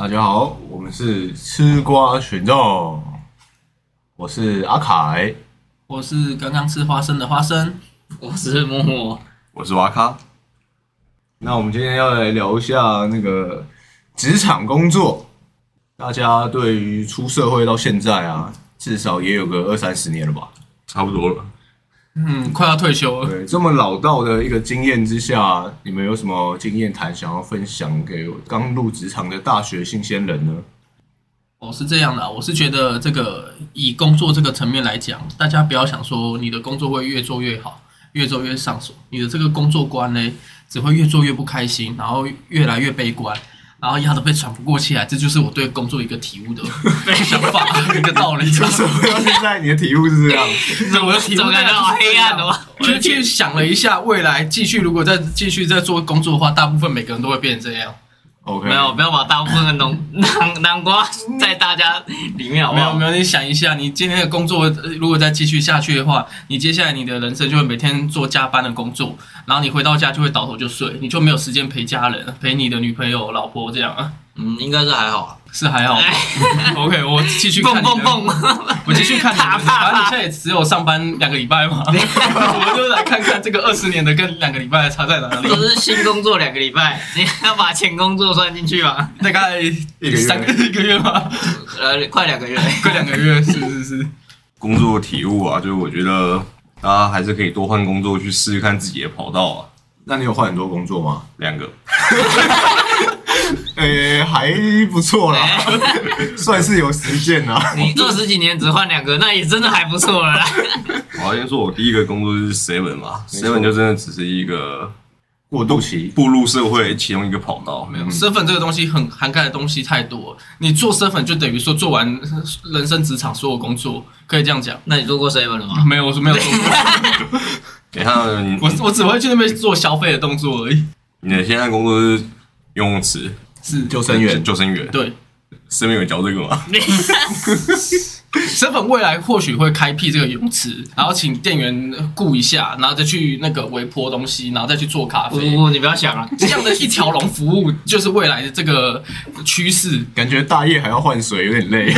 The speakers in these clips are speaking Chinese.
大家好，我们是吃瓜群众，我是阿凯。我是刚刚吃花生的花生，我是默默，我是瓦卡。那我们今天要来聊一下那个职场工作。大家对于出社会到现在啊，至少也有个二三十年了吧？差不多了。嗯，快要退休了。对，这么老道的一个经验之下，你们有什么经验谈想要分享给刚入职场的大学新鲜人呢？哦，是这样的啊，我是觉得这个以工作这个层面来讲，大家不要想说你的工作会越做越好，越做越上手，你的这个工作观呢，只会越做越不开心，然后越来越悲观，然后压的被喘不过气来，这就是我对工作一个体悟的 想法，一个道理。就是到现在你的体悟是这样，这我的体悟怎么感觉好黑暗的吗？我 就去想了一下，未来继续如果再继续再做工作的话，大部分每个人都会变成这样。OK，没有，不要把大部分的 南南南瓜在大家里面好不好？没有没有，你想一下，你今天的工作呃如果再继续下去的话，你接下来你的人生就会每天做加班的工作，然后你回到家就会倒头就睡，你就没有时间陪家人、陪你的女朋友、老婆这样啊，嗯，应该是还好啊。是还好。OK，我继续看蹦你的蹦蹦，我继续看你反正你现在也只有上班两个礼拜嘛，我们就来看看这个二十年的跟两个礼拜的差在哪里。都是新工作两个礼拜，你要把前工作算进去吗？大概个月三个一个月吗？呃，快两个月。快两个月，是是是。工作体悟啊，就是我觉得大家还是可以多换工作，去试试看自己的跑道啊。那你有换很多工作吗？两个，诶、还不错啦，算是有实践啦。你做十几年只换两个，那也真的还不错了啦。我要先说，我第一个工作就是 Seven 嘛，Seven 就真的只是一个过渡期，步入社会其中一个跑道。没有身份这个东西很涵盖的东西太多，你做身份就等于说做完人生职场所有工作，可以这样讲。那你做过 seven 了吗？没有，我是没有做过，等一下，我我只会去那边做消费的动作而已。你的现在工作是游泳池是，救生员。救生员，对，身边有教这个吗？身份未来或许会开辟这个泳池，然后请店员顾一下，然后再去那个微波东西，然后再去做咖啡。不不，你不要想啊。这样的一条龙服务就是未来的这个趋势，感觉大夜还要换水，有点累。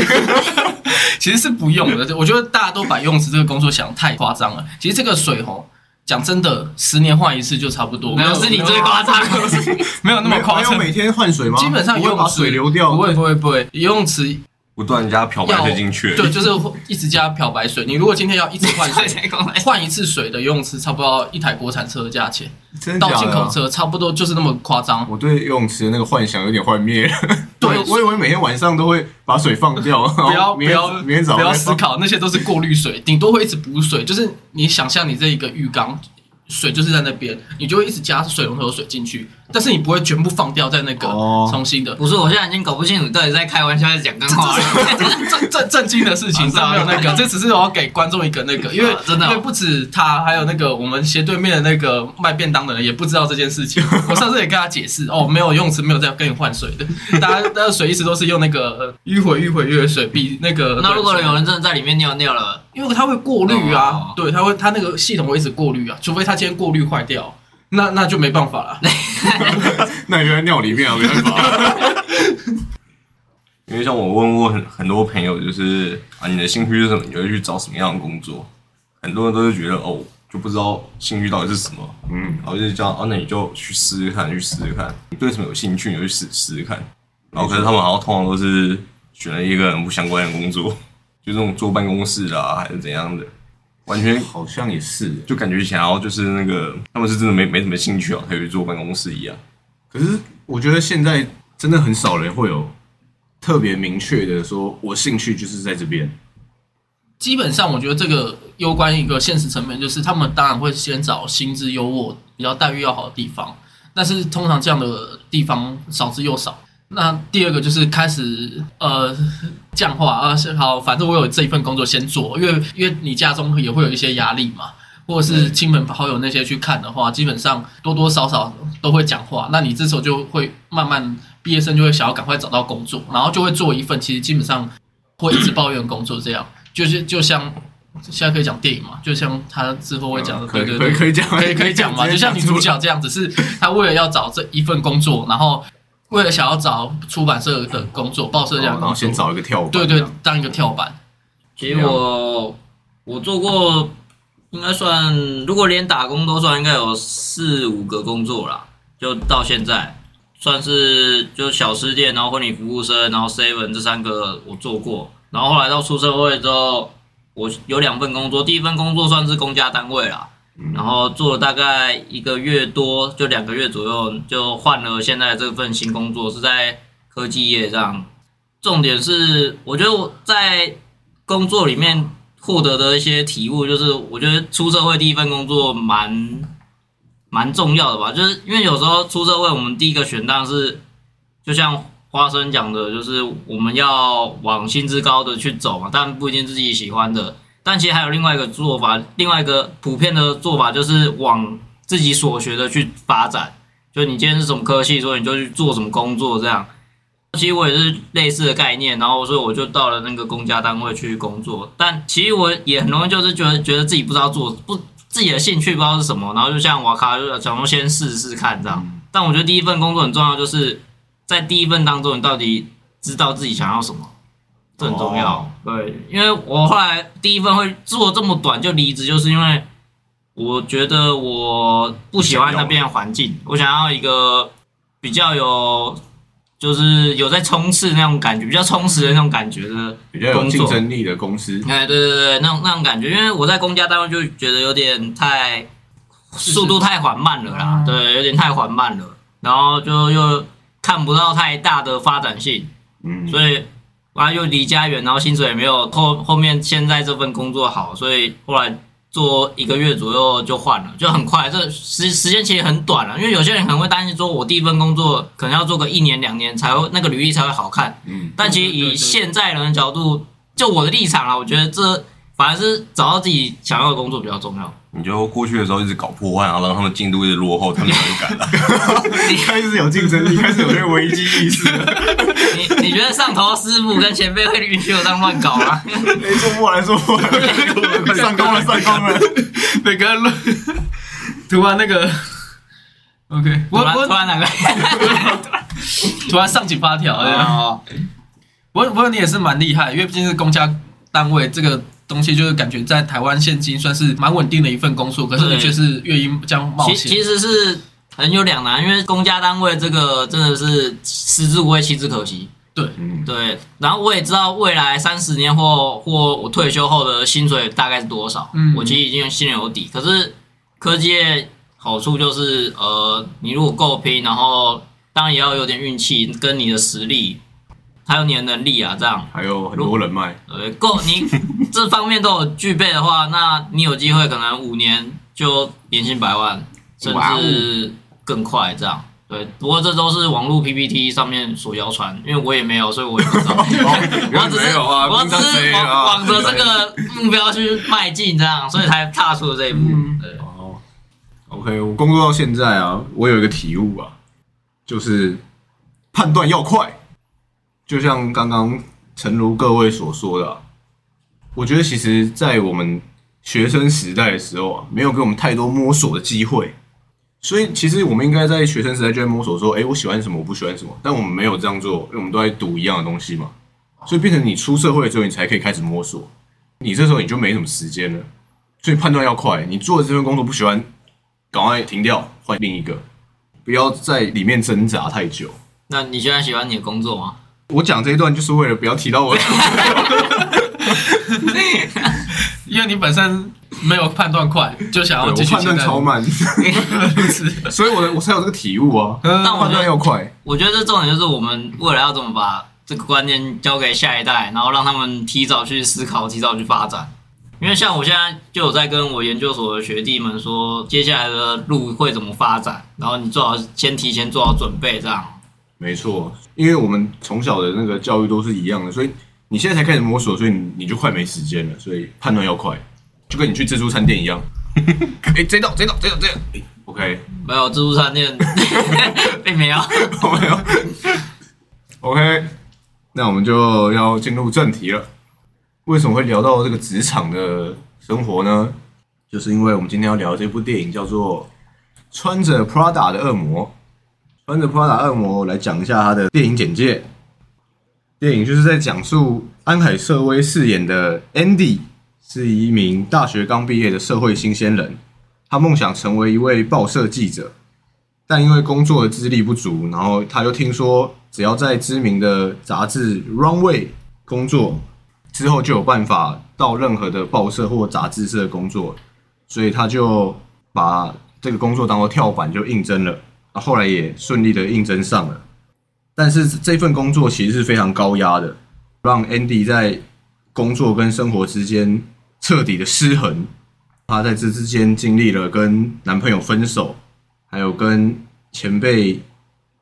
其实是不用的。我觉得大家都把游泳池这个工作想得太夸张了。其实这个水吼，讲真的，十年换一次就差不多。没有，是你最夸张。没有那么夸张。没有每天换水吗？基本上不会把游泳池水流掉。不会不会不会，游泳池不断加漂白水进去，对，就是一直加漂白水。你如果今天要一直换水。换一次水的游泳池，差不多一台国产车的价钱，真的的啊到进口车差不多就是那么夸张。我对游泳池的那个幻想有点幻灭了。对我 我以为每天晚上都会把水放掉，不要不明天要明天早上不要思考，那些都是过滤水，顶多会一直补水。就是你想象你这一个浴缸，水就是在那边，你就会一直加水龙头的水进去，但是你不会全部放掉在那个哦重新的。不是，我现在已经搞不清楚到底在开玩笑还是讲真话了。震震震惊的事情，这没有那个，这只是我要给观众一个那个，因为啊真的哦因为不止他，还有那个我们斜对面的那个卖便当的人也不知道这件事情。我上次也跟他解释，哦，没有游泳池没有在跟你换水的，大家大家水一直都是用那个呃迂回迂回越水，比那个那如果有人真的在里面尿尿了，因为它会过滤啊哦，对，它会它那个系统会一直过滤啊，除非它今天过滤坏掉，那那就没办法了。那你就在尿里面啊，没办法。因为像我问过很很多朋友，就是啊，你的兴趣是什么？你会去找什么样的工作？很多人都是觉得哦，就不知道兴趣到底是什么，嗯，然后就是这样，哦，那你就去试试看，去试试看，你对什么有兴趣，你就去试试试看。然后可是他们好像通常都是选了一个很不相关的工作，就这种坐办公室的啊，还是怎样的，完全好像也是。就感觉想要就是那个他们是真的没没什么兴趣啊，还去坐办公室一样。可是我觉得现在真的很少人会有特别明确的说，我兴趣就是在这边。基本上，我觉得这个攸关一个现实层面，就是他们当然会先找薪资优渥、比较待遇要好的地方，但是通常这样的地方少之又少。那第二个就是开始呃降话啊，是好，反正我有这一份工作先做，因为因为你家中也会有一些压力嘛，或者是亲朋好友那些去看的话，基本上多多少少都会讲话。那你这时候就会慢慢毕业生就会想要赶快找到工作，然后就会做一份其实基本上会一直抱怨工作，这样就是就像现在可以讲电影嘛，就像他之后会讲的，对对对，可以可以讲，可以可以讲嘛，就像女主角这样，只是她为了要找这一份工作，然后为了想要找出版社的工作，报社这样然后先找一个跳板，对对，当一个跳板。其实我我做过，应该算，如果连打工都算，应该有四五个工作啦，就到现在算是就小吃店，然后婚礼服务生，然后 seven 这三个我做过，然后后来到出社会之后，我有两份工作，第一份工作算是公家单位啦，嗯然后做了大概一个月多，就两个月左右，就换了现在这份新工作，是在科技业这样。重点是，我觉得我在工作里面获得的一些体悟，就是我觉得出社会第一份工作蛮蛮重要的吧，就是因为有时候出社会，我们第一个选当是，就像花生讲的，就是我们要往薪资高的去走嘛，但不一定自己喜欢的。但其实还有另外一个做法，另外一个普遍的做法就是往自己所学的去发展。就你今天是什么科系，所以你就去做什么工作这样。其实我也是类似的概念，然后所以我就到了那个公家单位去工作。但其实我也很容易就是觉得觉得自己不知道做不自己的兴趣不知道是什么，然后就像瓦卡就想说先试试看这样。但我觉得第一份工作很重要，就是在第一份当中你到底知道自己想要什么，这很重要。哦。对，因为我后来第一份会做这么短就离职，就是因为我觉得我不喜欢那边的环境，我想要一个比较有。就是有在冲刺那种感觉，比较充实的那种感觉的比较有竞争力的公司，哎，对对对，那种那种感觉，因为我在公家单位就觉得有点太速度太缓慢了啦，对，有点太缓慢了，然后就又看不到太大的发展性，嗯，所以完了又离家远，然后薪水也没有后后面现在这份工作好，所以后来做一个月左右就换了，就很快，这时时间其实很短了，因为有些人可能会担心说，我第一份工作可能要做个一年两年才会那个履历才会好看，嗯，但其实以现在人的角度，就我的立场啊，我觉得这反而是找到自己想要的工作比较重要。你就过去的时候一直搞破坏，然后让他们进度一直落后，他们才会改啊。开始有竞争力，开始有那个危机意识了。你你觉得上头师傅跟前辈会允许我这样乱搞吗？哎，说不完，说不完，上纲了，上纲了。每个乱突然那个，OK，我突然突我然哪个？突然上紧发条，对啊哦，不过不过你也是蛮厉害，因为毕竟是公家单位，这个东西就是感觉在台湾现今算是蛮稳定的一份工作，可是你对却是愿意这样冒险。其其实是很有两难，因为公家单位这个真的是食之无味，弃之可惜。对，嗯，对，然后我也知道未来三十年或或我退休后的薪水大概是多少，嗯我其实已经心里有底。可是科技业好处就是，呃，你如果够拼，然后当然也要有点运气，跟你的实力，还有你的能力啊，这样，还有很多人脉，呃，够 你这方面都有具备的话，那你有机会可能五年就年薪百万，甚至更快这样。对，不过这都是网络 PPT 上面所谣传，因为我也没有，所以我也不知道。我只是有啊我只是往啊往着这个目标去迈进，这样，所以才踏出了这一步。嗯对，哦，OK，我工作到现在啊，我有一个体悟啊，就是判断要快。就像刚刚诚如各位所说的、我觉得其实，在我们学生时代的时候啊，没有给我们太多摸索的机会，所以其实我们应该在学生时代就在摸索说，哎，我喜欢什么，我不喜欢什么。但我们没有这样做，因为我们都在读一样的东西嘛，所以变成你出社会之后，你才可以开始摸索。你这时候你就没什么时间了，所以判断要快。你做的这份工作不喜欢，赶快停掉，换另一个，不要在里面挣扎太久。那你现在喜欢你的工作吗？我讲这一段就是为了不要提到我，因为你本身没有判断快，就想要我继续判断超慢。所以我的我才有这个体悟啊。嗯但我判断要快，我觉得这重点就是我们未来要怎么把这个观念交给下一代，然后让他们提早去思考，提早去发展。因为像我现在就有在跟我研究所的学弟们说，接下来的路会怎么发展，然后你做好先提前做好准备，这样。没错，因为我们从小的那个教育都是一样的，所以你现在才开始摸索，所以你你就快没时间了，所以判断要快，就跟你去自助餐店一样。哎、这一道，这一道，这一道，这样、哎 OK，没有自助餐店，并没有。没有。OK，那我们就要进入正题了。为什么会聊到这个职场的生活呢？就是因为我们今天要聊这部电影叫做《穿着 Prada 的恶魔》，穿着 Prada 恶魔来讲一下他的电影简介。电影就是在讲述安海瑟薇饰演的 Andy 是一名大学刚毕业的社会新鲜人，他梦想成为一位报社记者，但因为工作的资历不足，然后他又听说只要在知名的杂志 Runway 工作，之后就有办法到任何的报社或杂志社工作，所以他就把这个工作当做跳板就应征了，啊，后来也顺利的应征上了。但是这份工作其实是非常高压的，让 Andy 在工作跟生活之间彻底的失衡。她在这之间经历了跟男朋友分手，还有跟前辈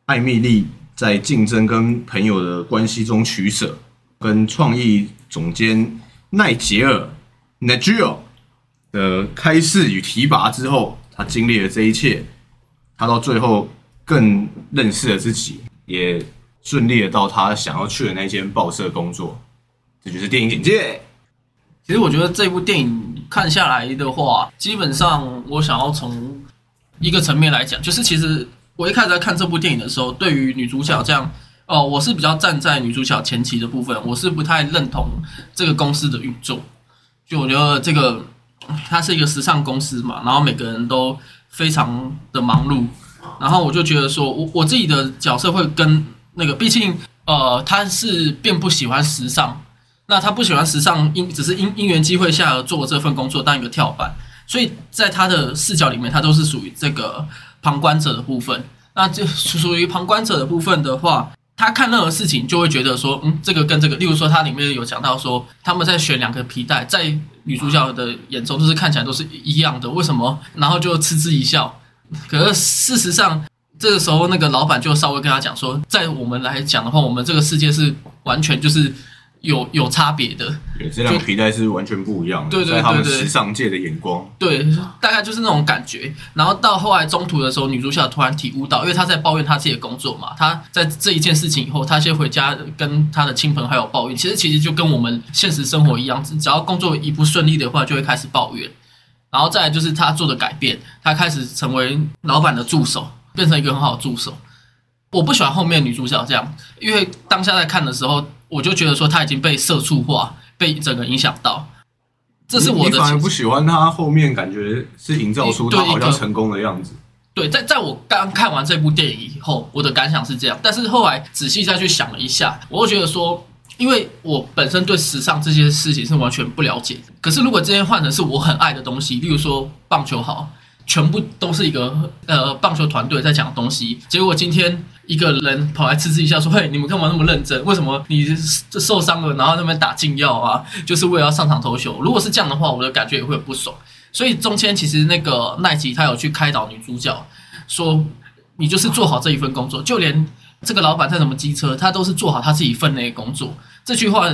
艾米丽在竞争跟朋友的关系中取舍，跟创意总监奈杰尔 n a g i o 的开示与提拔之后，她经历了这一切，他到最后更认识了自己。也顺利的到他想要去的那间报社工作，这就是电影简介。其实我觉得这部电影看下来的话，基本上我想要从一个层面来讲，就是其实我一开始在看这部电影的时候，对于女主角这样，哦，我是比较站在女主角前期的部分，我是不太认同这个公司的运作。就我觉得这个它是一个时尚公司嘛，然后每个人都非常的忙碌。然后我就觉得说，我我自己的角色会跟那个，毕竟呃，他是并不喜欢时尚，那他不喜欢时尚，因只是因因缘机会下而做这份工作当一个跳板，所以在他的视角里面，他都是属于这个旁观者的部分。那就属于旁观者的部分的话，他看任何事情就会觉得说，嗯，这个跟这个，例如说他里面有讲到说，他们在选两个皮带，在女主角的眼中就是看起来都是一样的，为什么？然后就嗤之以笑。可是事实上，这个时候那个老板就稍微跟他讲说，在我们来讲的话，我们这个世界是完全就是有有差别的。对，这两个皮带是完全不一样的。对对对在他们时尚界的眼光，对，大概就是那种感觉。然后到后来中途的时候，女主角突然体悟到，因为她在抱怨她自己的工作嘛，她在这一件事情以后，她先回家跟她的亲朋好友抱怨。其实其实就跟我们现实生活一样，只要工作一不顺利的话，就会开始抱怨。然后再来就是她做的改变，她开始成为老板的助手，变成一个很好的助手。我不喜欢后面女主角这样，因为当下在看的时候，我就觉得说他已经被社畜化，被整个影响到。这是我的你反而不喜欢他后面感觉是营造出他好像成功的样子。对，在在我刚看完这部电影以后，我的感想是这样。但是后来仔细再去想了一下，我会觉得说，因为我本身对时尚这些事情是完全不了解。可是如果今天换成是我很爱的东西，例如说棒球好，全部都是一个呃棒球团队在讲的东西，结果今天一个人跑来嗤之一下说：“嘿，你们干嘛那么认真？为什么你受伤了，然后那边打禁药啊，就是为了要上场投球？”如果是这样的话，我的感觉也会很不爽。所以中间其实那个奈吉他有去开导女主角，说你就是做好这一份工作，就连这个老板在什么机车，他都是做好他自己分内的工作。这句话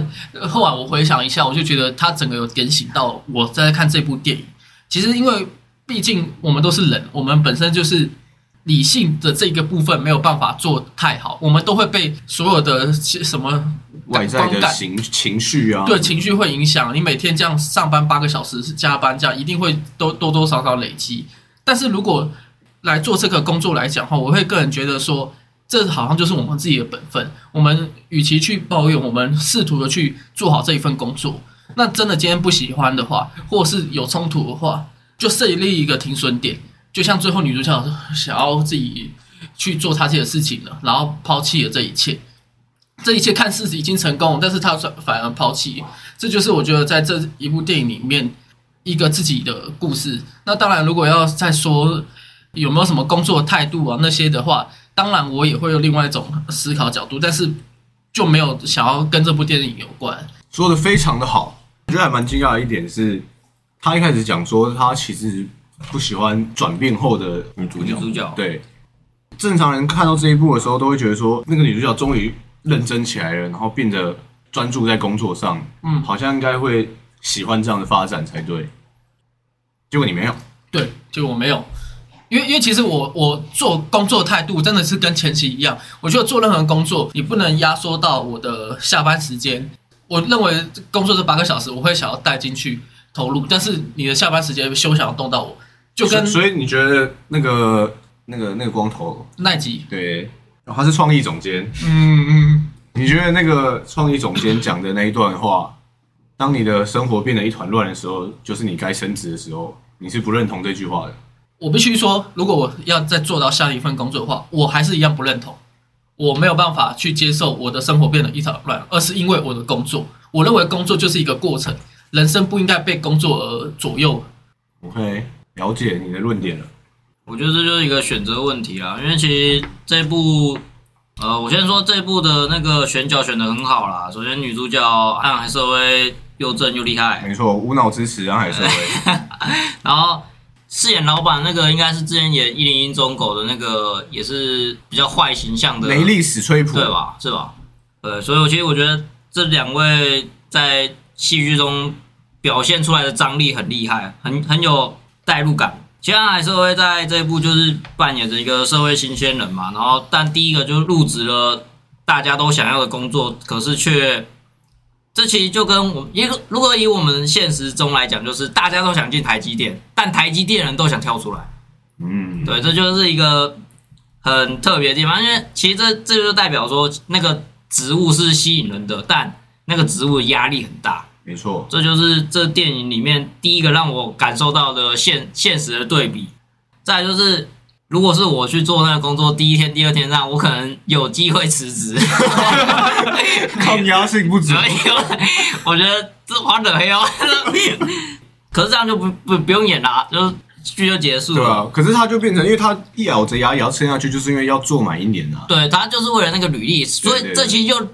后来我回想一下，我就觉得他整个有点醒到我在看这部电影。其实因为毕竟我们都是人，我们本身就是理性的这个部分没有办法做太好，我们都会被所有的什么外在光感的情情绪啊，对情绪会影响你每天这样上班八个小时是加班，这样一定会多多多少少累积。但是如果来做这个工作来讲的话，我会个人觉得说，这好像就是我们自己的本分。我们与其去抱怨，我们试图的去做好这一份工作。那真的今天不喜欢的话，或是有冲突的话，就设立一个停损点。就像最后女主角想要自己去做她自己的事情了，然后抛弃了这一切。这一切看似已经成功，但是她反而抛弃。这就是我觉得在这一部电影里面一个自己的故事。那当然，如果要再说有没有什么工作态度啊那些的话，当然我也会有另外一种思考角度，但是就没有想要跟这部电影有关。说的非常的好。我觉得还蛮惊讶的一点是，他一开始讲说他其实不喜欢转变后的女主角。女主角对，正常人看到这一部的时候，都会觉得说那个女主角终于认真起来了，然后变得专注在工作上，嗯好像应该会喜欢这样的发展才对。结果你没有，对，结果我没有，因为因为其实我我做工作态度真的是跟前期一样，我觉得做任何工作你不能压缩到我的下班时间。我认为工作这八个小时，我会想要带进去投入，但是你的下班时间休想要动到我，就跟所以你觉得那个那个那个光头，奈吉，对，然后他是创意总监。嗯嗯，你觉得那个创意总监讲的那一段话，当你的生活变得一团乱的时候，就是你该升职的时候，你是不认同这句话的。我必须说，如果我要再做到下一份工作的话，我还是一样不认同。我没有办法去接受我的生活变得一团乱，而是因为我的工作。我认为工作就是一个过程，人生不应该被工作而左右。OK，了解你的论点了。我觉得这就是一个选择问题啊，因为其实这部，呃，我先说这部的那个选角选的很好啦。首先女主角安海瑟薇又正又厉害，没错，无脑支持安海瑟薇。然后饰演老板那个应该是之前演《一零一中狗》的那个，也是比较坏形象的雷利史崔普，对？吧？是吧？对，所以我其实我觉得这两位在戏剧中表现出来的张力很厉害，很很有代入感。其实安海社会在这一部就是扮演着一个社会新鲜人嘛，然后但第一个就入职了大家都想要的工作，可是却这其实就跟我一个如果以我们现实中来讲，就是大家都想进台积电，但台积电人都想跳出来。嗯，对，这就是一个很特别的地方，因为其实这这就代表说那个职务是吸引人的，但那个职务的压力很大，没错。这就是这电影里面第一个让我感受到的现现实的对比。再来就是，如果是我去做那个工作，第一天、第二天这样，我可能有机会辞职。抗压性不足所。以我觉得这花惹黑哦。可是这样就不不不用演啦，就是剧就结束了。对啊，可是他就变成，因为他一咬着牙也要撑下去，就是因为要做满一年啊。对他就是为了那个履历，所以这其实就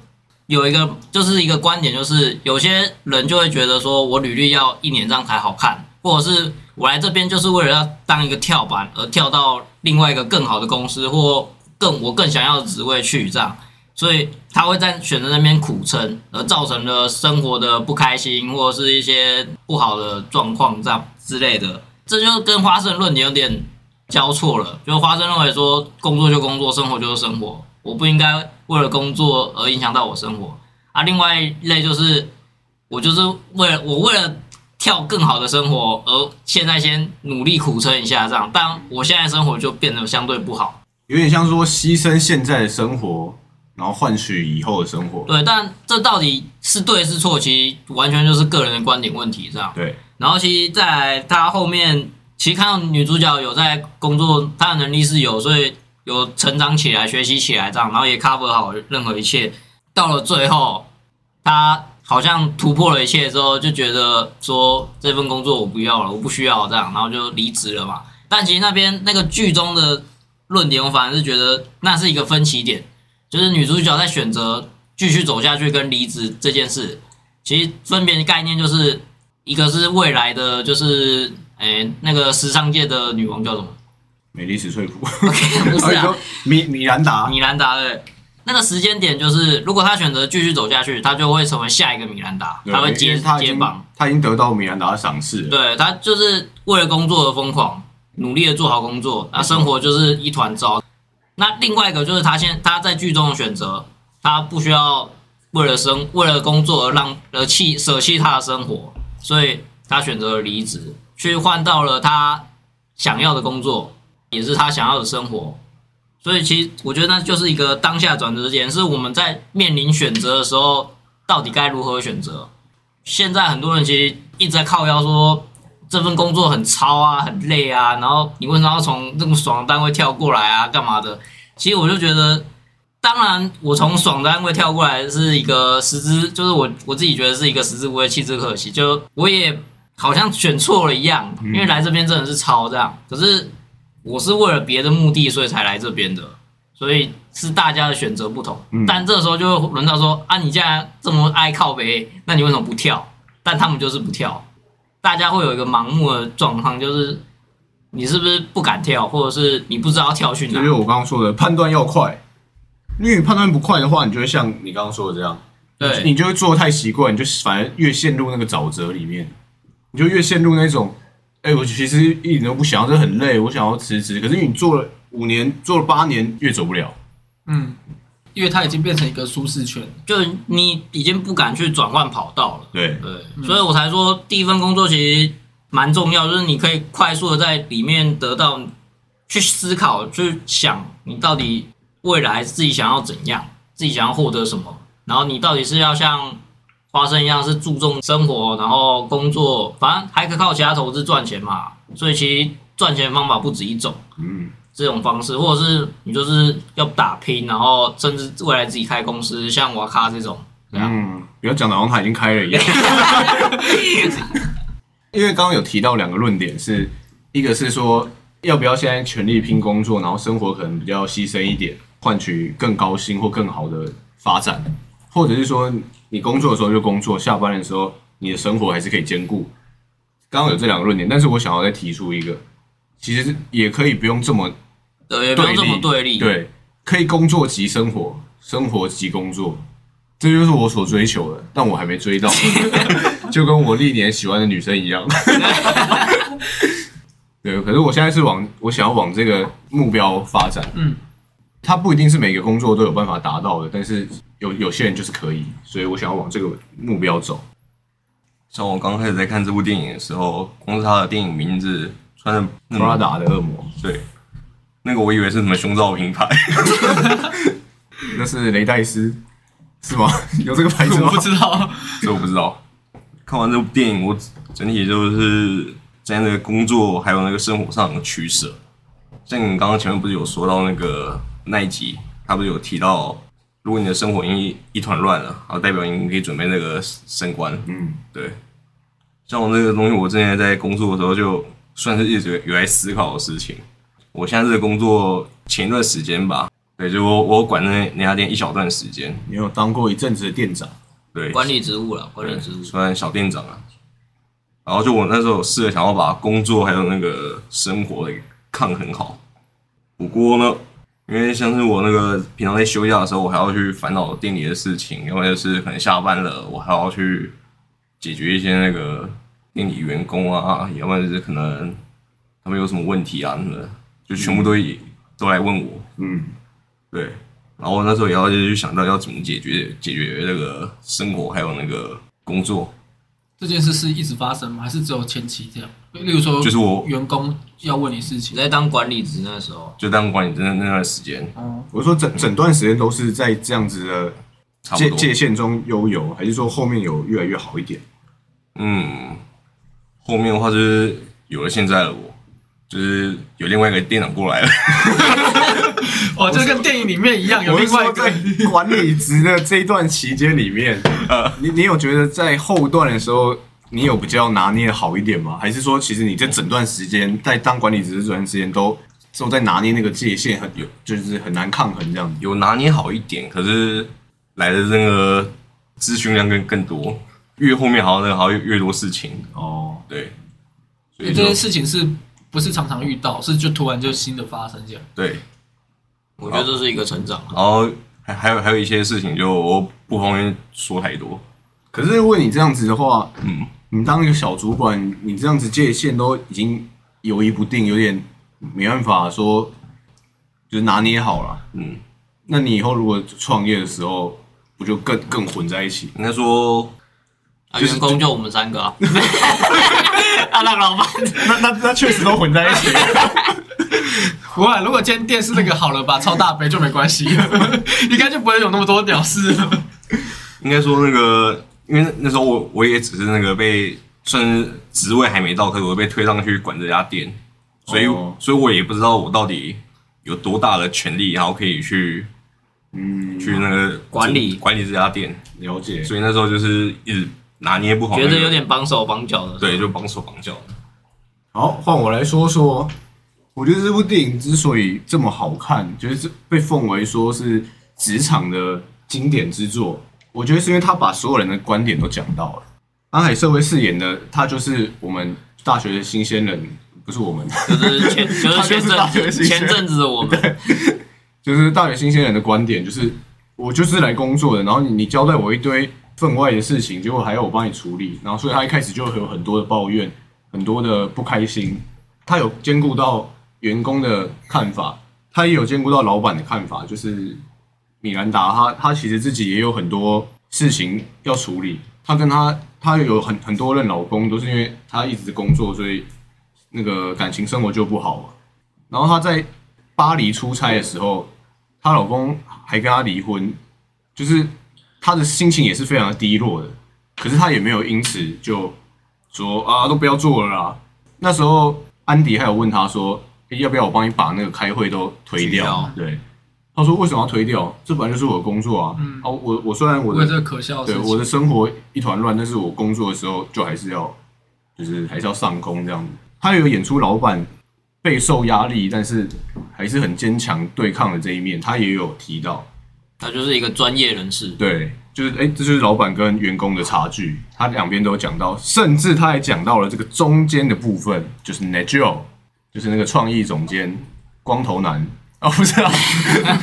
有一个就是一个观点，就是有些人就会觉得说我履历要一年这样才好看，或者是我来这边就是为了要当一个跳板而跳到另外一个更好的公司或更我更想要的职位去这样，所以他会在选择那边苦撑，而造成了生活的不开心或者是一些不好的状况这样之类的，这就跟花生论点有点交错了。就花生认为说，工作就工作，生活就是生活，我不应该为了工作而影响到我生活。啊，另外一类就是我就是为了我为了跳更好的生活，而现在先努力苦撑一下，这样，但我现在生活就变得相对不好。有点像说牺牲现在的生活，然后换取以后的生活。对，但这到底是对是错，其实完全就是个人的观点问题，这样。对，然后其实，在来他后面，其实看到女主角有在工作，她的能力是有，所以有成长起来、学习起来这样，然后也 cover 好任何一切。到了最后，她好像突破了一切之后，就觉得说这份工作我不要了，我不需要这样，然后就离职了嘛。但其实那边那个剧中的论点，我反而是觉得那是一个分歧点，就是女主角在选择继续走下去跟离职这件事，其实分别的概念就是一个是未来的，就是诶、那个时尚界的女王叫什么？美丽史翠普，不是啊米米兰达，米兰达的。那个时间点就是，如果他选择继续走下去，他就会成为下一个米兰达，他会接为他接棒。他已经得到米兰达的赏识了。对他就是为了工作而疯狂，努力的做好工作，那生活就是一团糟。那另外一个就是他现他在剧中的选择，他不需要为了生为了工作而让而弃舍弃他的生活，所以他选择了离职，去换到了他想要的工作，也是他想要的生活。所以其实我觉得那就是一个当下转折点，是我们在面临选择的时候，到底该如何选择。现在很多人其实一直在靠腰说这份工作很超啊，很累啊，然后你为什么要从这么爽的单位跳过来啊，干嘛的？其实我就觉得，当然我从爽的单位跳过来是一个实之，就是我我自己觉得是一个实质无谓，弃之可惜。就我也好像选错了一样，因为来这边真的是超这样，可是我是为了别的目的，所以才来这边的，所以是大家的选择不同。嗯但这时候就会轮到说啊，你既然这么爱靠北，那你为什么不跳？但他们就是不跳，大家会有一个盲目的状况，就是你是不是不敢跳，或者是你不知道跳去哪这就是？我刚刚说的，判断要快。因为你判断不快的话，你就会像你刚刚说的这样，对，你就会做的太习惯，你就反而越陷入那个沼泽里面，你就越陷入那种，哎、我其实一点都不想要，这很累，我想要辞职。可是你做了五年，做了八年，越走不了。嗯，因为它已经变成一个舒适圈。就你已经不敢去转换跑道了。对，对，所以我才说第一份工作其实蛮重要，就是你可以快速的在里面得到去思考，去想你到底未来自己想要怎样，自己想要获得什么，然后你到底是要像花生一样是注重生活，然后工作，反正还可靠其他投资赚钱嘛。所以其实赚钱的方法不止一种，嗯，这种方式，或者是你就是要打拼，然后甚至未来自己开公司，像瓦卡这种，嗯，不要讲的好像他已经开了一样。因为刚刚有提到两个论点是，一个是说要不要现在全力拼工作，然后生活可能比较牺牲一点，换取更高薪或更好的发展，或者是说你工作的时候就工作，下班的时候你的生活还是可以兼顾。刚刚有这两个论点，但是我想要再提出一个，其实也可以不用这么对，也不用这么对立，对，可以工作即生活，生活即工作，这就是我所追求的，但我还没追到，就跟我历年喜欢的女生一样。对，可是我现在是往我想要往这个目标发展。嗯，它不一定是每个工作都有办法达到的，但是有有些人就是可以，所以我想要往这个目标走。像我刚开始在看这部电影的时候，光是它的电影名字穿的那么 Prada 的恶魔，对，那个我以为是什么胸罩品牌，那是雷戴斯，是吗？有这个牌子吗我不？知道，这我不知道。看完这部电影，我整体就是在那个工作还有那个生活上的取舍。像你刚刚前面不是有说到那个奈吉，他不是有提到，如果你的生活已经一团乱了，然后代表你可以准备那个升官。嗯，对，像我这个东西，我之前在工作的时候，就算是一直有在思考的事情。我现在这个工作前一段时间吧，对，就我我管那那家店一小段时间，你有当过一阵子的店长，对，管理职务了，管理职务，算小店长啊。然后就我那时候有试着想要把工作还有那个生活给抗衡好。不过呢，因为像是我那个平常在休假的时候，我还要去烦恼店里的事情，要不然就是可能下班了，我还要去解决一些那个店里员工啊，要不然就是可能他们有什么问题啊什么的，就全部都以都来问我。嗯，对，然后我那时候也要去想到要怎么解决解决那个生活还有那个工作。这件事是一直发生吗？还是只有前期这样？例如说，就是我员工要问你事你情，在当管理职那时候，就当管理职那那段时间，哦，我说整整段时间都是在这样子的界差不多。界限中悠游，还是说后面有越来越好一点？嗯，后面的话就是有了现在的我，就是有另外一个店长过来了。哦，就跟电影里面一样，有我是另外一说，个在 管理职的这一段期间里面，呃你你有觉得在后段的时候，你有比较拿捏好一点吗？还是说，其实你这整段时间在当管理职的这段时间都都在拿捏那个界限，很有就是很难抗衡这样子？有拿捏好一点，可是来的那个咨询量更更多，越后面好像那个好像越越多事情，哦，对，所以这件事情是不是常常遇到？是就突然就新的发生这样？对，我觉得这是一个成长。然后还还有还有一些事情就我不方便说太多，可是如果你这样子的话，嗯，你当一个小主管，你这样子界限都已经犹疑不定，有点没办法说，就是拿捏好了。嗯，那你以后如果创业的时候，不就更更混在一起？应该说啊，员工就我们三个啊，啊，那个老板，那那那确实都混在一起。不会，如果今天电视那个好了，吧超大杯就没关系，应该就不会有那么多屌事了。应该说那个，因为那时候我我也只是那个被算是职位还没到，可是我被推上去管这家店，所以、哦。所以我也不知道我到底有多大的权利，然后可以去嗯，去那个管理。管理这家店，了解。所以那时候就是一直拿捏不好、那个，觉得有点绑手绑脚的。对，就绑手绑脚的。好，换我来说说。我觉得这部电影之所以这么好看，就是被奉为说是职场的经典之作。我觉得是因为他把所有人的观点都讲到了。安海社会饰演的他就是我们大学的新鲜人，不是我们，就是前 就是前阵前阵子的我们，就是大学新鲜人的观点，就是我就是来工作的，然后你你交代我一堆分外的事情，结果还要我帮你处理，然后所以他一开始就会有很多的抱怨，很多的不开心。他有兼顾到员工的看法，他也有兼顾到老板的看法，就是米兰达他他其实自己也有很多事情要处理，他跟他他有很很多任老公都是因为他一直工作，所以那个感情生活就不好嘛。然后她在巴黎出差的时候，她老公还跟她离婚，就是她的心情也是非常的低落的。可是他也没有因此就说啊，都不要做了啦。那时候安迪还有问他说，诶要不要我帮你把那个开会都推掉？对，他说为什么要推掉？这本来就是我的工作啊。嗯哦，我我虽然我的这可笑的，对我的生活一团乱，但是我工作的时候就还是要，就是还是要上工这样子。他有演出老板备受压力，但是还是很坚强对抗的这一面，他也有提到。他就是一个专业人士，对，就是哎、这就是老板跟员工的差距，他两边都有讲到，甚至他还讲到了这个中间的部分，就是 Nigel，就是那个创意总监光头男。哦，不是啊，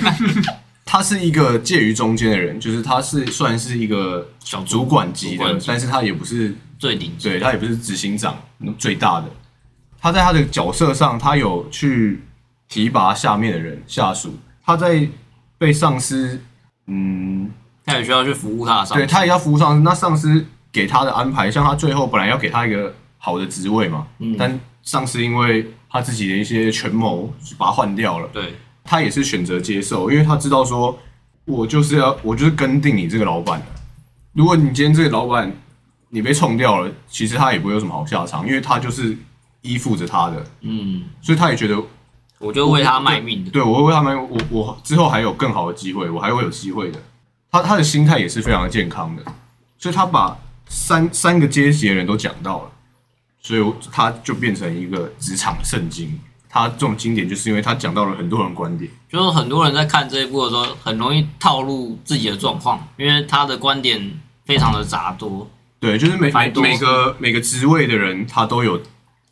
他是一个介于中间的人，就是他是算是一个小主管级的主管，级但是他也不是最顶级。对他也不是执行长最大的，他在他的角色上，他有去提拔下面的人下属，他在被上司，嗯，他也需要去服务他的上司。对他也要服务上司，那上司给他的安排，像他最后本来要给他一个好的职位嘛，嗯。但上司因为他自己的一些权谋，把他换掉了，对。他也是选择接受，因为他知道说，我就是要我就是跟定你这个老板。的。如果你今天这个老板你被冲掉了，其实他也不会有什么好下场，因为他就是依附着他的，嗯，所以他也觉得，我就为他卖命的。对我会为他们，我我之后还有更好的机会，我还会有机会的。他他的心态也是非常的健康的，所以他把三三个阶级的人都讲到了，所以他就变成一个职场圣经。他这种经典，就是因为他讲到了很多人观点。就是很多人在看这一部的时候，很容易套入自己的状况，因为他的观点非常的杂多。对，就是每每每个每个职位的人，他都有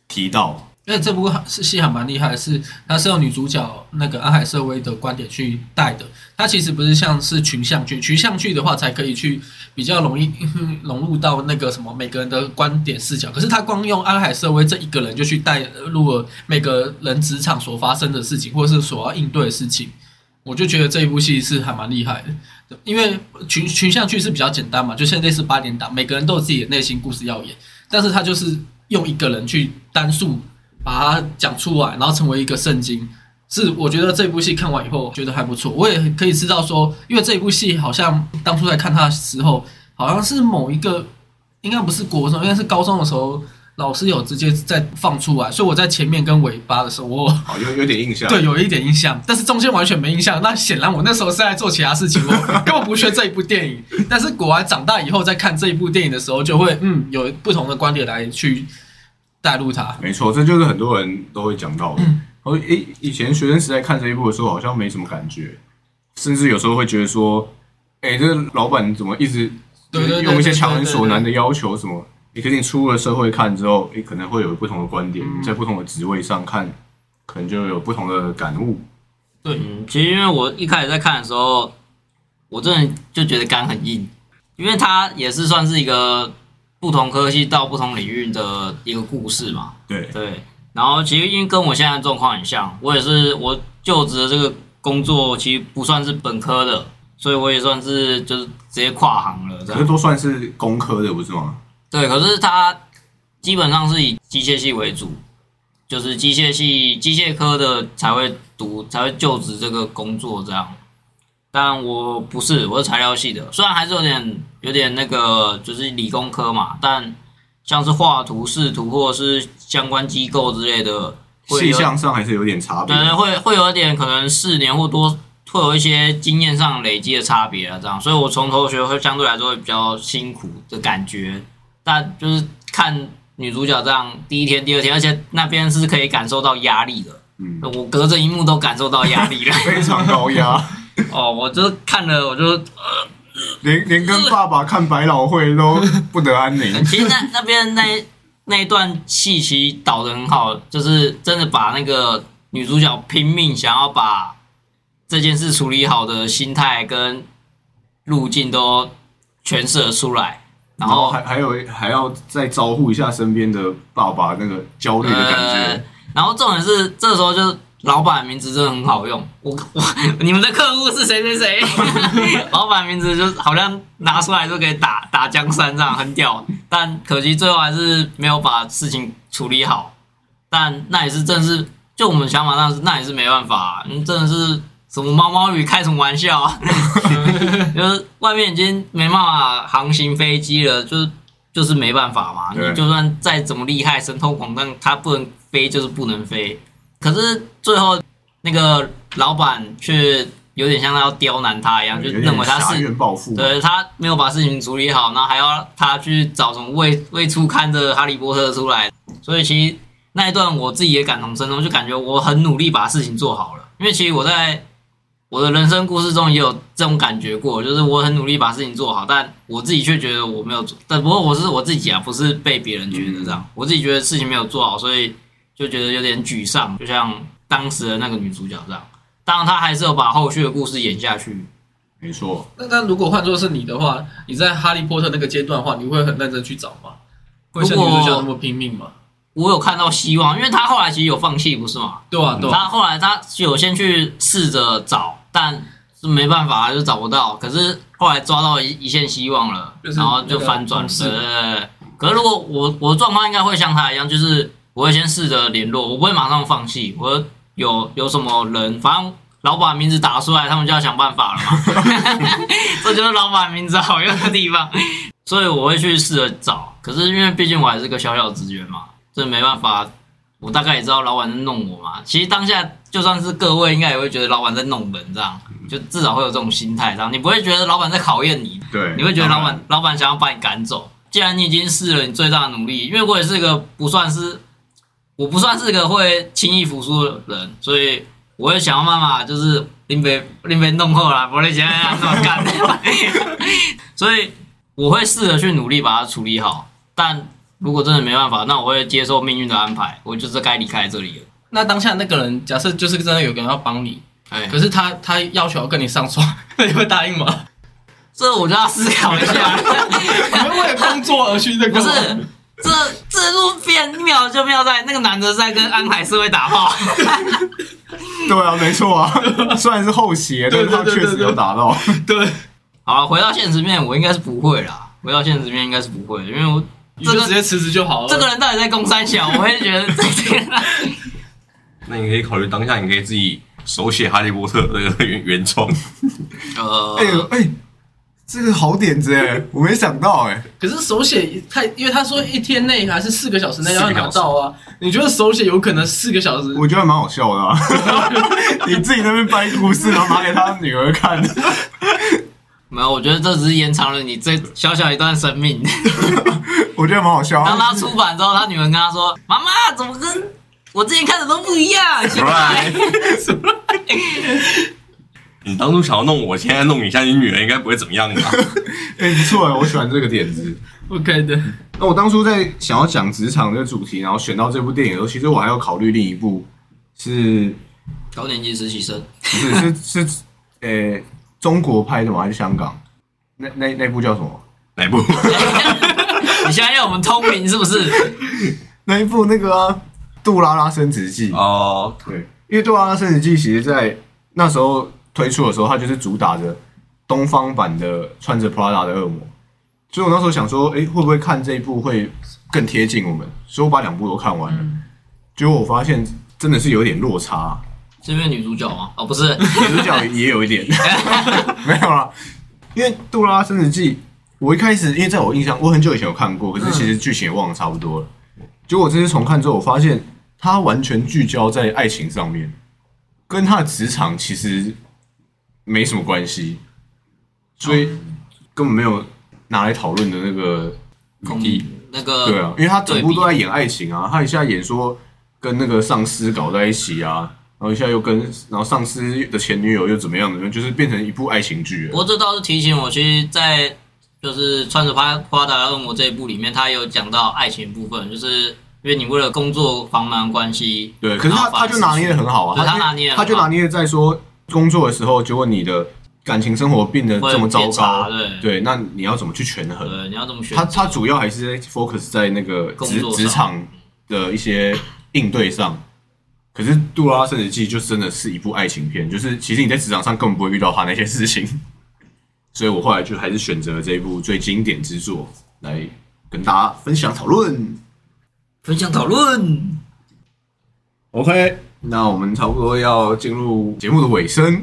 提到。因为这部是戏还蛮厉害是，它是用女主角那个安海瑟薇的观点去带的。它其实不是像是群像剧，群像剧的话才可以去比较容易 融入到那个什么每个人的观点视角。可是他光用安海瑟薇这一个人就去带入了每个人职场所发生的事情，或者是所要应对的事情。我就觉得这一部戏是还蛮厉害的，因为群群像剧是比较简单嘛，就像类似八点档，每个人都有自己的内心故事要演，但是他就是用一个人去单数把它讲出来，然后成为一个圣经。是我觉得这部戏看完以后觉得还不错，我也可以知道说，因为这部戏好像当初在看它的时候，好像是某一个应该不是国中，应该是高中的时候，老师有直接在放出来，所以我在前面跟尾巴的时候，我好，有有点印象。对，有一点印象，但是中间完全没印象。那显然我那时候是在做其他事情，我 根本不缺这一部电影。但是果然长大以后再看这一部电影的时候，就会嗯有不同的观点来去带入它。没错，这就是很多人都会讲到的。我诶、以前学生时代看这一部的时候，好像没什么感觉，甚至有时候会觉得说，诶、这个老板怎么一直对对对用一些强人所难的要求什么？你可是你出了社会看之后，诶、可能会有不同的观点，嗯在不同的职位上看，可能就有不同的感悟。对，嗯，其实因为我一开始在看的时候，我真的就觉得肝很硬，因为它也是算是一个不同科系到不同领域的一个故事嘛。对，对，然后其实因为跟我现在的状况很像，我也是我就职的这个工作其实不算是本科的，所以我也算是就是直接跨行了这样。可是都算是工科的，不是吗？对，可是它基本上是以机械系为主，就是机械系机械科的才会读才会就职这个工作这样。但我不是，我是材料系的，虽然还是有点有点那个就是理工科嘛，但像是画图、视图或者是相关机构之类的，会细有项上还是有点差别。对。对，会会有一点可能四年或多会有一些经验上累积的差别啊，这样，所以我从头学会相对来说会比较辛苦的感觉，但就是看女主角这样第一天、第二天，而且那边是可以感受到压力的，嗯，我隔着荧幕都感受到压力了。非常高压，哦，我就看了，我就连连跟爸爸看百老汇都不得安宁。其实那那边那那一段戏其实导的很好，就是真的把那个女主角拼命想要把这件事处理好的心态跟路径都诠释了出来，然然后后还还有还要再招呼一下身边的爸爸那个焦虑的感呃觉。，然后重点是这时候就是老板名字真的很好用，我我 你们的客户是谁谁谁，老板名字就好像拿出来就可以打打江山这样很屌，但可惜最后还是没有把事情处理好，但那也是正是就我们想法上是那也是没办法、你真的是什么毛毛雨开什么玩笑啊？就是外面已经没办法航行飞机了，就是就是没办法嘛。你就算再怎么厉害，神通广大，它不能飞就是不能飞。可是最后那个老板却有点像要刁难他一样，就认为他是怨报复，对他没有把事情处理好，然后还要他去找什么未未出刊的哈利波特出来，所以其实那一段我自己也感同身受，就感觉我很努力把事情做好了。因为其实我在我的人生故事中也有这种感觉过，就是我很努力把事情做好，但我自己却觉得我没有做。但不过我是我自己啊，不是被别人觉得这样，我自己觉得事情没有做好，所以就觉得有点沮丧，就像当时的那个女主角这样。当然，她还是有把后续的故事演下去。没错，那那如果换作是你的话，你在哈利波特那个阶段的话，你会很认真去找吗？会像女主角那么拼命吗？我有看到希望，因为他后来其实有放弃，不是吗？对啊，对啊，他后来他有先去试着找，但是没办法，就找不到。可是后来抓到一一线希望了，就是然后就翻转了。那个同事对对对。可是如果我我的状况应该会像他一样，就是我会先试着联络，我不会马上放弃。我有有什么人，反正老板名字打出来，他们就要想办法了嘛。这就是老板名字好用的地方，所以我会去试着找。可是因为毕竟我还是个小小职员嘛，这没办法。我大概也知道老板在弄我嘛。其实当下就算是各位，应该也会觉得老板在弄人，这样就至少会有这种心态，这样你不会觉得老板在考验你，对，你会觉得老板老板想要把你赶走。既然你已经试了你最大的努力，因为我也是个不算是我不算是个会轻易服输的人，所以我会想要办法，就是林北林北弄后啦，不会想要这么干。所以我会试着去努力把它处理好，但如果真的没办法，那我会接受命运的安排，我就是该离开这里了。那当下那个人，假设就是真的有个人要帮你，哎，可是他他要求要跟你上床，那你会答应吗？这我就要思考一下。你会为了工作而去那个不？是，这这部片妙就妙在那个男的在跟安海社会打炮，对啊，没错啊，虽然是后期，但是他确实有打到，对，好了，回到现实面，我应该是不会啦。回到现实面应该是不会，因为我这个直接辞职就好了。这个人到底在攻三小，我会觉得这个那你可以考虑当下，你可以自己手写《哈利波特》这个原原创。呃，哎呦哎，这个好点子哎，我没想到哎，可是手写太，因为他说一天内还是四个小时内要拿到啊。你觉得手写有可能四个小时？我觉得蛮好笑的啊，你自己那边掰故事，然后拿给他女儿看，没有，我觉得这只是延长了你这小小一段生命。我觉得蛮好笑当啊。他出版之后，他女儿跟他说：“妈妈，怎么跟我之前看的都不一样？”奇怪，你当初想要弄我，现在弄你，像你女儿应该不会怎么样吧？哎，不错哎，我喜欢这个点子。OK 的，那我当初在想要讲职场这个主题，然后选到这部电影的时候，其实我还要考虑另一部是高年级实习生，不是是是 呃中国拍的吗？还是香港？那那那部叫什么？哪部？你现在要我们通灵是不是？那一部那个啊《杜拉拉升职记》哦，对，因为《杜拉拉升职记》其实在那时候推出的时候，它就是主打着东方版的穿着 Prada 的恶魔，所以我那时候想说，诶，会不会看这一部会更贴近我们？所以我把两部都看完了，结果我发现真的是有点落差，是因为女主角吗？哦，不是，女主角也有一点，没有啦，因为《杜拉拉升职记》，我一开始因为在我印象，我很久以前有看过，可是其实剧情也忘得差不多了。结果我这次重看之后，我发现它完全聚焦在爱情上面，跟他的职场其实没什么关系，所以根本没有拿来讨论的那个余地。那个对啊，因为他整部都在演爱情啊，他一下演说跟那个上司搞在一起啊，然后一下又跟然后上司的前女友又怎么样的，就是变成一部爱情剧了。不过这倒是提醒我，其实，在就是穿着花花的恶魔这一部里面，他有讲到爱情部分，就是因为你为了工作繁忙关系，对，可是他他就拿捏的很好啊，他拿捏他就拿捏在说工作的时候，结果你的感情生活变得这么糟糕，对对，那你要怎么去权衡？对，你要怎么选他。他主要还是 focus 在那个职职场的一些应对上。可是《杜拉圣日记》就真的是一部爱情片，就是其实你在职场上根本不会遇到他那些事情，所以我后来就还是选择了这一部最经典之作来跟大家分享讨论。分享讨论，OK，那我们差不多要进入节目的尾声，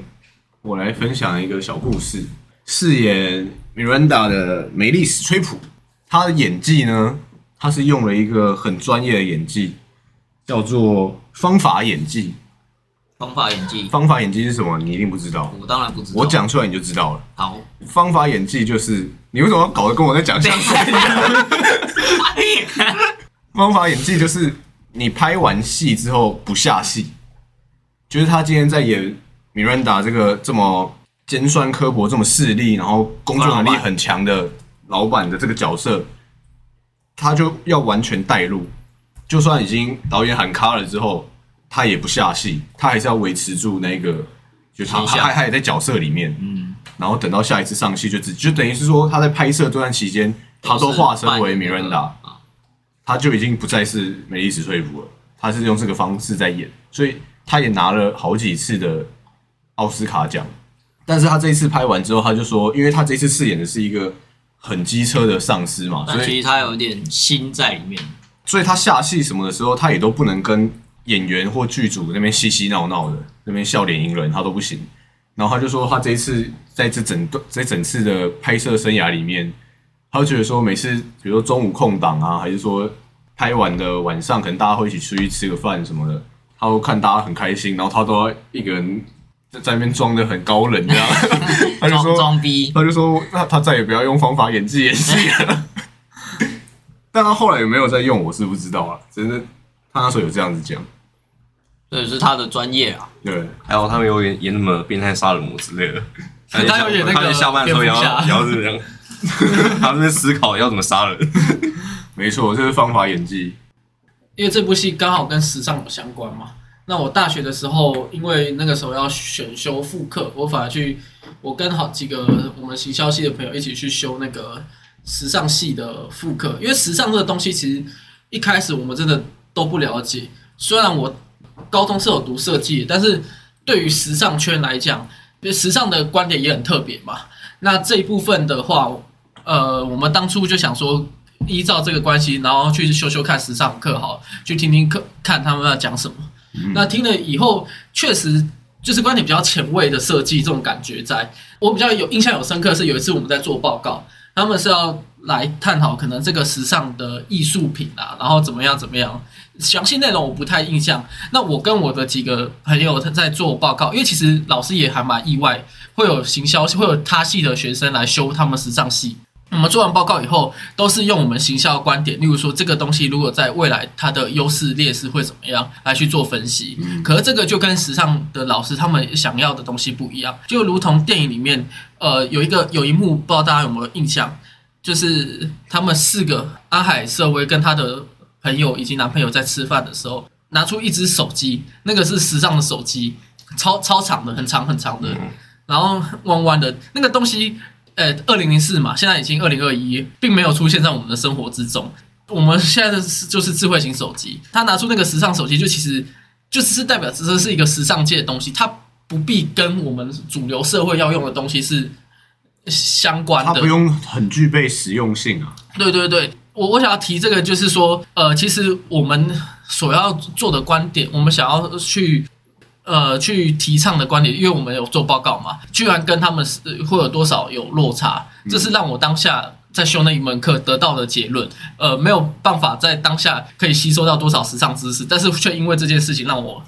我来分享一个小故事。饰演 Miranda 的梅丽史崔普，她的演技呢，她是用了一个很专业的演技，叫做方法演技。方法演技，方法演技是什么？你一定不知道。我当然不知道。我讲出来你就知道了。好，方法演技就是你为什么要搞得跟我在讲相声一样？方法演技就是你拍完戏之后不下戏，就是他今天在演 Miranda 这个这么尖酸刻薄、这么势利，然后工作能力很强的老板的这个角色，他就要完全带入，就算已经导演喊卡了之后，他也不下戏，他还是要维持住那个，就他他他也在角色里面，嗯，然后等到下一次上戏就只就等于是说他在拍摄这段期间，他都化身为 Miranda，啊，他就已经不再是美丽史翠普了，他是用这个方式在演，所以他也拿了好几次的奥斯卡奖。但是他这一次拍完之后，他就说，因为他这次饰演的是一个很机车的上司嘛，所以其实他有一点心在里面。所以他下戏什么的时候，他也都不能跟演员或剧组那边嬉嬉闹闹的，那边笑脸迎人，他都不行。然后他就说，他这一次在这整段在整次的拍摄生涯里面，他就觉得说，每次比如说中午空档啊，还是说拍完的晚上，可能大家会一起出去吃个饭什么的，他都看大家很开心，然后他都要一个人在在那边装的很高冷这样，他就装说装逼，他就说，那他再也不要用方法演技演戏了。但他后来有没有在用，我是不知道啊。只是，他那时候有这样子讲，这也是他的专业啊。对，还有他们有演演什么变态杀人魔之类的，他有演那个他连下班的时候也要蝙蝠侠。也要这样，他们在思考要怎么杀人。没错，这是方法演技。因为这部戏刚好跟时尚有相关嘛。那我大学的时候，因为那个时候要选修副课，我反而去，我跟好几个我们行销系的朋友一起去修那个时尚系的副课。因为时尚这个东西，其实一开始我们真的都不了解。虽然我高中是有读设计，但是对于时尚圈来讲，时尚的观点也很特别嘛。那这一部分的话，呃，我们当初就想说，依照这个关系，然后去修修看时尚课，好，去听听课，看他们要讲什么。那听了以后，确实就是观点比较前卫的设计这种感觉在。我比较有印象有深刻是有一次我们在做报告，他们是要来探讨可能这个时尚的艺术品啊，然后怎么样怎么样，详细内容我不太印象。那我跟我的几个朋友他在做报告，因为其实老师也还蛮意外，会有行销会有他系的学生来修他们时尚系。我们做完报告以后，都是用我们行销的观点，例如说这个东西如果在未来它的优势劣势会怎么样来去做分析。可是这个就跟时尚的老师他们想要的东西不一样，就如同电影里面，呃，有一个有一幕，不知道大家有没有印象，就是他们四个阿海瑟薇跟他的朋友以及男朋友在吃饭的时候，拿出一只手机，那个是时尚的手机，超超长的，很长很长的，然后弯弯的那个东西。呃，二零零四嘛，现在已经二零二一，并没有出现在我们的生活之中。我们现在的就是智慧型手机，他拿出那个时尚手机，就其实就只是代表这是一个时尚界的东西，它不必跟我们主流社会要用的东西是相关的。它不用很具备实用性啊。对对对，我我想要提这个，就是说，呃，其实我们所要做的观点，我们想要去呃去提倡的观点，因为我们有做报告嘛，居然跟他们是会有多少有落差，这是让我当下在修那一门课得到的结论。呃，没有办法在当下可以吸收到多少时尚知识，但是却因为这件事情让我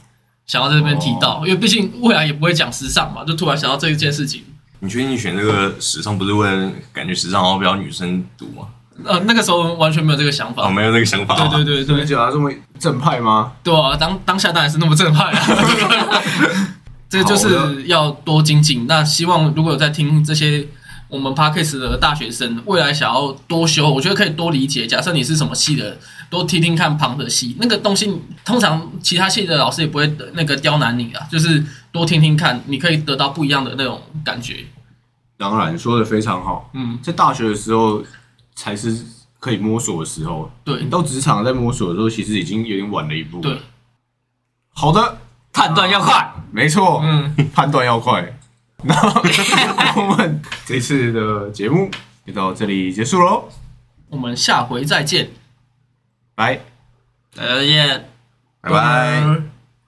想要在这边提到，因为毕竟未来也不会讲时尚嘛，就突然想到这一件事情。你确定你选这个时尚不是为了感觉时尚好像比较女生读吗？呃，那个时候完全没有这个想法哦，法。没有这个想法。对对对对讲这么正派吗？对啊，当当下当然是那么正派啊。这就是要多精进。那希望如果有在听这些我们 podcast 的大学生，未来想要多修，我觉得可以多理解。假设你是什么系的，多听听看旁的戏，那个东西通常其他系的老师也不会那个刁难你啊，就是多听听看，你可以得到不一样的那种感觉。当然说的非常好，嗯，在大学的时候才是可以摸索的时候。对你到职场在摸索的时候，其实已经有点晚了一步。对，，好的，判断要快，没错，嗯，判断要快。那我们这次的节目就到这里结束喽，我们下回再见，拜大家再见。拜拜。拜